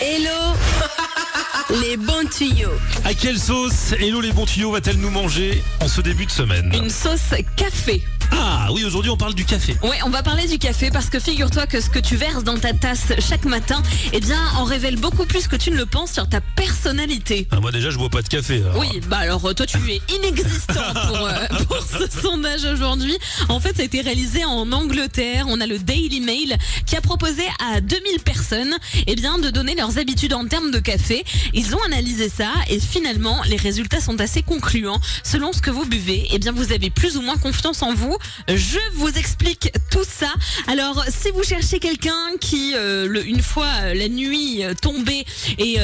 Hello Les bons tuyaux. À quelle sauce Hello les bons tuyaux va-t-elle nous manger en ce début de semaine Une sauce café. Ah oui, aujourd'hui on parle du café. Ouais, on va parler du café parce que figure-toi que ce que tu verses dans ta tasse chaque matin, eh bien, en révèle beaucoup plus que tu ne le penses sur ta personnalité. Ah, moi déjà je bois pas de café. alors. Oui, bah alors toi tu es inexistant pour, euh, pour ce sondage aujourd'hui. En fait, ça a été réalisé en Angleterre. On a le Daily Mail qui a proposé à 2000 personnes eh bien, de donner leurs habitudes en termes de café. Ils ont analysé ça et finalement les résultats sont assez concluants. Selon ce que vous buvez, eh bien, vous avez plus ou moins confiance en vous. Je vous explique tout ça. Alors, si vous cherchez quelqu'un qui, euh, le- une fois euh, la nuit euh, tombée et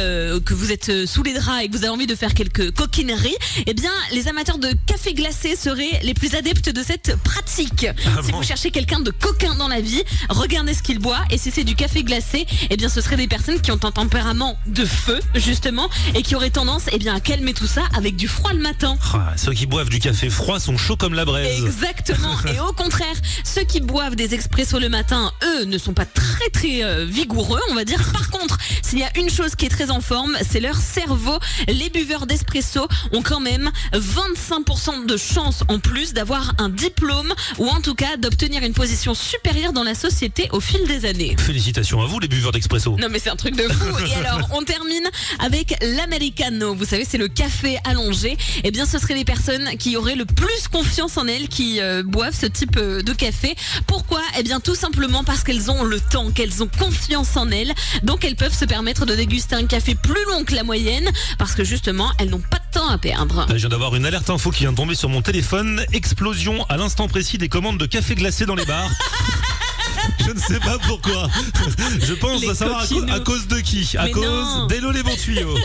que vous êtes sous les draps et que vous avez envie de faire quelques coquineries, eh bien, les amateurs de café glacé seraient les plus adeptes de cette pratique. si bon vous cherchez quelqu'un de coquin dans la vie, regardez ce qu'il boit. Et si c'est du café glacé, eh bien, ce seraient des personnes qui ont un tempérament de feu, justement, et qui auraient tendance, eh bien, à calmer tout ça avec du froid le matin. Ah, ceux qui boivent du café froid sont chauds comme la braise. Exactement. Et au contraire, ceux qui boivent des expressos le matin, eux, ne sont pas très très euh, vigoureux, on va dire. Par contre, s'il y a une chose qui est très en forme, c'est leur cerveau. Les buveurs d'espresso ont quand même 25% de chance en plus d'avoir un diplôme ou en tout cas d'obtenir une position supérieure dans la société au fil des années. Félicitations à vous les buveurs d'expresso. Non mais c'est un truc de fou. Et alors, on termine avec l'americano. Vous savez, c'est le café allongé. Eh bien, ce seraient les personnes qui auraient le plus confiance en elles qui euh, boivent ce type euh, de café. Pourquoi? Eh bien, tout simplement parce qu'elles ont le temps, qu'elles ont confiance en elles. Donc, elles peuvent se permettre de déguster un café plus long que la moyenne parce que justement, elles n'ont pas de temps à perdre. Je viens d'avoir une alerte info qui vient de tomber sur mon téléphone. Explosion à l'instant précis des commandes de café glacé dans les bars. Je ne sais pas pourquoi. Je pense Les à savoir à, cause de qui? À Mais cause d'Hello les bons tuyaux.